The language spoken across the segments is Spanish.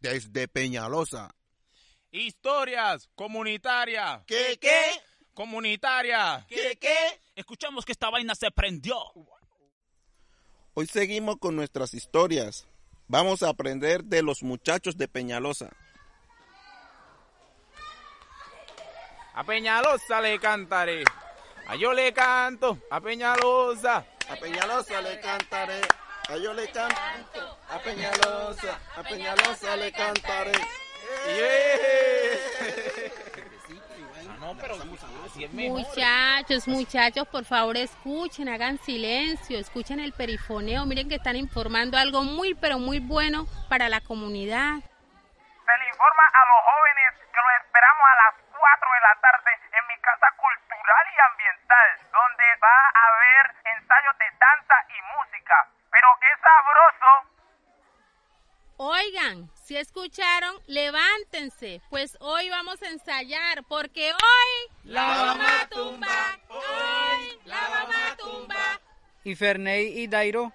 desde Peñalosa. Historias comunitarias. ¿Qué, qué? Comunitaria. ¿Qué, qué? Escuchamos que esta vaina se prendió. Hoy seguimos con nuestras historias. Vamos a aprender de los muchachos de Peñalosa. A Peñalosa le cantaré. A yo le canto. A Peñalosa. A Peñalosa le cantaré. A yo le canto. A Peñalosa. A Peñalosa le cantaré. Muchachos, muchachos, por favor escuchen, hagan silencio, escuchen el perifoneo, miren que están informando algo muy, pero muy bueno para la comunidad. Se le informa a los jóvenes que los esperamos a las 4 de la tarde en mi casa cultural y ambiental, donde va a haber ensayos de danza y música. Pero qué sabroso Oigan, si escucharon, levántense, pues hoy vamos a ensayar, porque hoy la vamos a tumbar, hoy la vamos a tumbar. ¿Y Ferney y Dairo?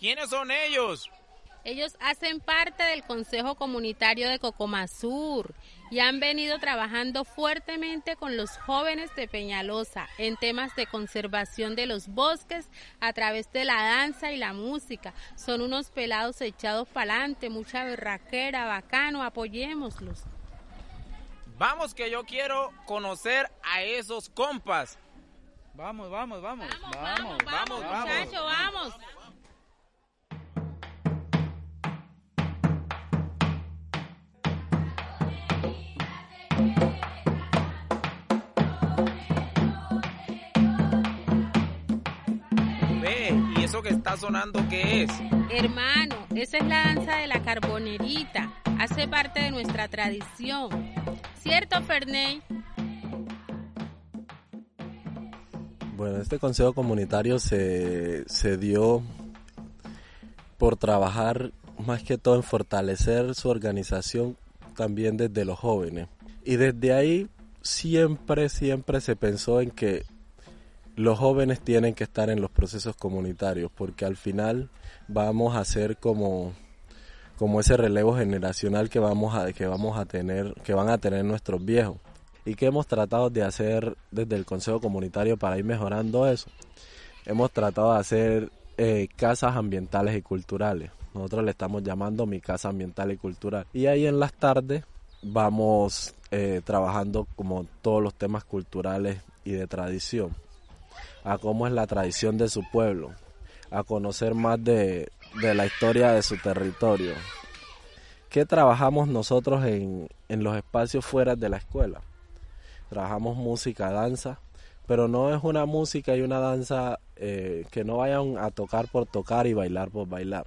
¿Quiénes son ellos? Ellos hacen parte del Consejo Comunitario de Cocomasur y han venido trabajando fuertemente con los jóvenes de Peñalosa en temas de conservación de los bosques a través de la danza y la música. Son unos pelados echados para adelante, mucha berraquera, bacano, apoyémoslos. Vamos que yo quiero conocer a esos compas. Vamos, vamos, vamos. Vamos, vamos, vamos, muchachos, vamos. Ve, ¿y eso que está sonando qué es? Hermano, esa es la danza de la carbonerita. Hace parte de nuestra tradición. ¿Cierto, Ferney? Bueno, este consejo comunitario se, se dio por trabajar más que todo en fortalecer su organización también desde los jóvenes. Y desde ahí siempre, siempre se pensó en que los jóvenes tienen que estar en los procesos comunitarios porque al final vamos a hacer como como ese relevo generacional que vamos a que vamos a tener que van a tener nuestros viejos. Y que hemos tratado de hacer desde el consejo comunitario para ir mejorando eso. Hemos tratado de hacer eh, casas ambientales y culturales. Nosotros le estamos llamando mi casa ambiental y cultural. Y ahí en las tardes vamos eh, trabajando como todos los temas culturales y de tradición a cómo es la tradición de su pueblo, a conocer más de, de la historia de su territorio. ¿Qué trabajamos nosotros en, en los espacios fuera de la escuela? Trabajamos música, danza, pero no es una música y una danza eh, que no vayan a tocar por tocar y bailar por bailar.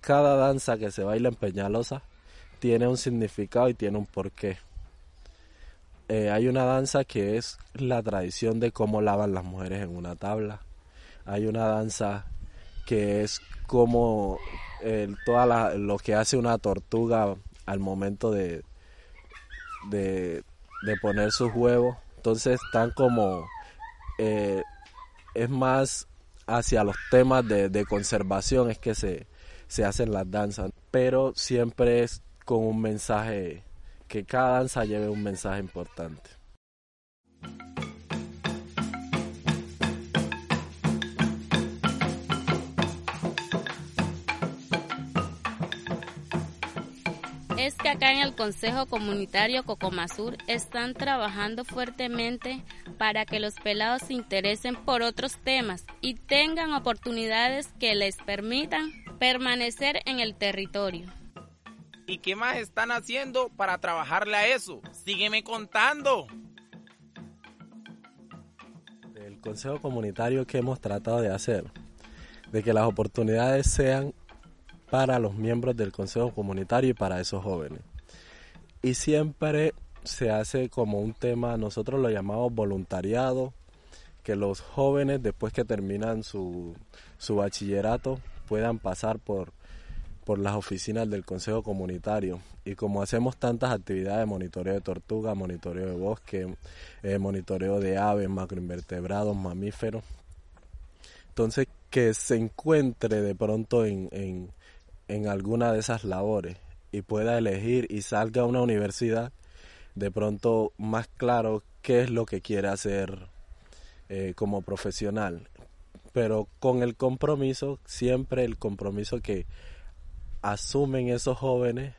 Cada danza que se baila en Peñalosa tiene un significado y tiene un porqué. Eh, hay una danza que es la tradición de cómo lavan las mujeres en una tabla. Hay una danza que es como eh, toda la, lo que hace una tortuga al momento de, de, poner sus huevos. Entonces están como... Eh, es más hacia los temas de, de conservación es que se, se hacen las danzas. Pero siempre es con un mensaje que cada danza lleve un mensaje importante. Es que acá en el Consejo Comunitario Cocomasur están trabajando fuertemente para que los pelados se interesen por otros temas y tengan oportunidades que les permitan permanecer en el territorio. ¿Y qué más están haciendo para trabajarle a eso? Sígueme contando. El consejo comunitario que hemos tratado de hacer, de que las oportunidades sean para los miembros del consejo comunitario y para esos jóvenes. Y siempre se hace como un tema, nosotros lo llamamos voluntariado, que los jóvenes después que terminan su, su bachillerato puedan pasar por por las oficinas del Consejo Comunitario. Y como hacemos tantas actividades, monitoreo de tortuga, monitoreo de bosque, eh, monitoreo de aves, macroinvertebrados, mamíferos, entonces que se encuentre de pronto en, en, en alguna de esas labores y pueda elegir y salga a una universidad, de pronto más claro qué es lo que quiere hacer eh, como profesional. Pero con el compromiso, siempre el compromiso que asumen esos jóvenes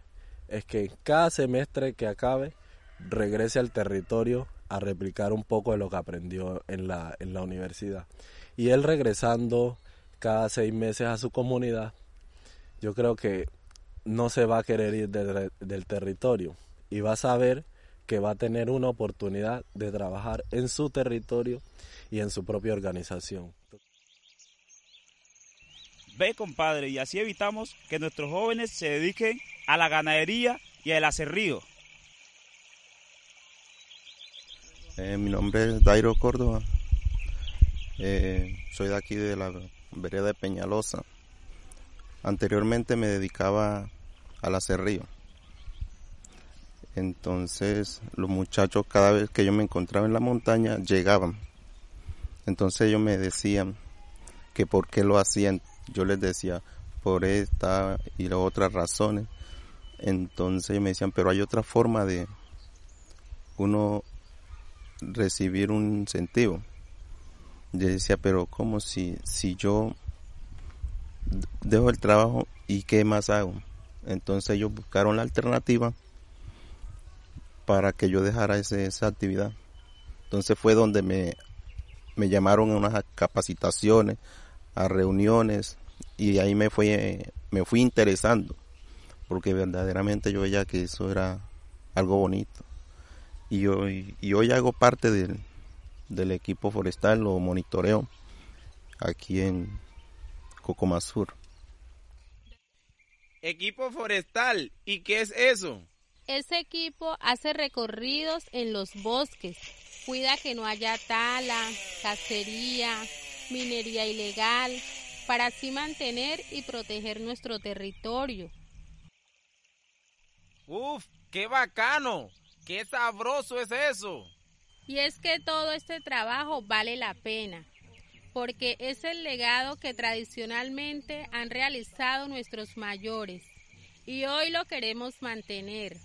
es que cada semestre que acabe regrese al territorio a replicar un poco de lo que aprendió en la, en la universidad. Y él regresando cada seis meses a su comunidad, yo creo que no se va a querer ir del territorio y va a saber que va a tener una oportunidad de trabajar en su territorio y en su propia organización. Ve, compadre, y así evitamos que nuestros jóvenes se dediquen a la ganadería y al acerrío. Eh, mi nombre es Dairo Córdoba. Eh, soy de aquí de la vereda de Peñalosa. Anteriormente me dedicaba al acerrío. Entonces los muchachos cada vez que yo me encontraba en la montaña llegaban. Entonces ellos me decían que por qué lo hacían. Yo les decía por esta y las otras razones. Entonces me decían, pero hay otra forma de uno recibir un incentivo. Yo decía, pero ¿cómo si, si yo dejo el trabajo y qué más hago? Entonces ellos buscaron la alternativa para que yo dejara ese, esa actividad. Entonces fue donde me, me llamaron a unas capacitaciones, a reuniones y ahí me fui, me fui interesando porque verdaderamente yo veía que eso era algo bonito. Y hoy, y hoy hago parte del, del equipo forestal, lo monitoreo aquí en Cocomasur. Equipo forestal, ¿y qué es eso? Ese equipo hace recorridos en los bosques, cuida que no haya tala, cacería, minería ilegal, para así mantener y proteger nuestro territorio. ¡Uf! ¡Qué bacano! ¡Qué sabroso es eso! Y es que todo este trabajo vale la pena, porque es el legado que tradicionalmente han realizado nuestros mayores y hoy lo queremos mantener.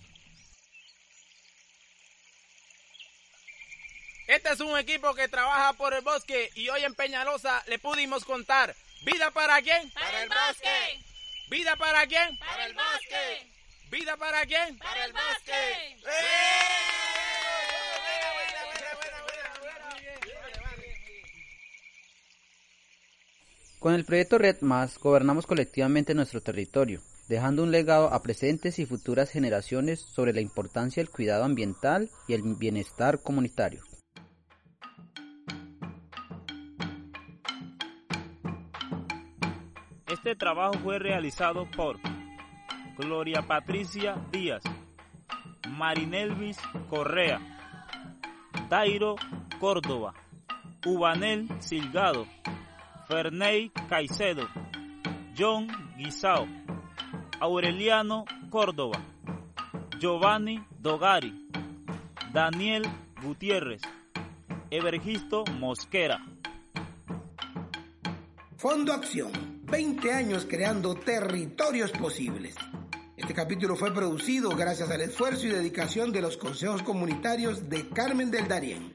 Este es un equipo que trabaja por el bosque y hoy en Peñalosa le pudimos contar vida para quién? Para el bosque. Vida para quién? Para el bosque. ¿Vida para quién? Para el bosque. Con el proyecto Red Más gobernamos colectivamente nuestro territorio, dejando un legado a presentes y futuras generaciones sobre la importancia del cuidado ambiental y el bienestar comunitario. Este trabajo fue realizado por Gloria Patricia Díaz, Marinelvis Correa, Dairo Córdoba, Ubanel Silgado, Ferney Caicedo, John Guisao, Aureliano Córdoba, Giovanni Dogari, Daniel Gutiérrez, Evergisto Mosquera. Fondo Acción, 20 años creando territorios posibles. Este capítulo fue producido gracias al esfuerzo y dedicación de los consejos comunitarios de Carmen del Darién,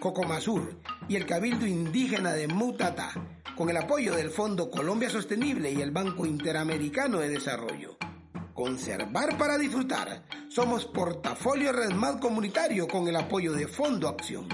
Cocomasur y el Cabildo Indígena de Mutatá, con el apoyo del Fondo Colombia Sostenible y el Banco Interamericano de Desarrollo. Conservar para disfrutar. Somos portafolio Red Más Comunitario con el apoyo de Fondo Acción.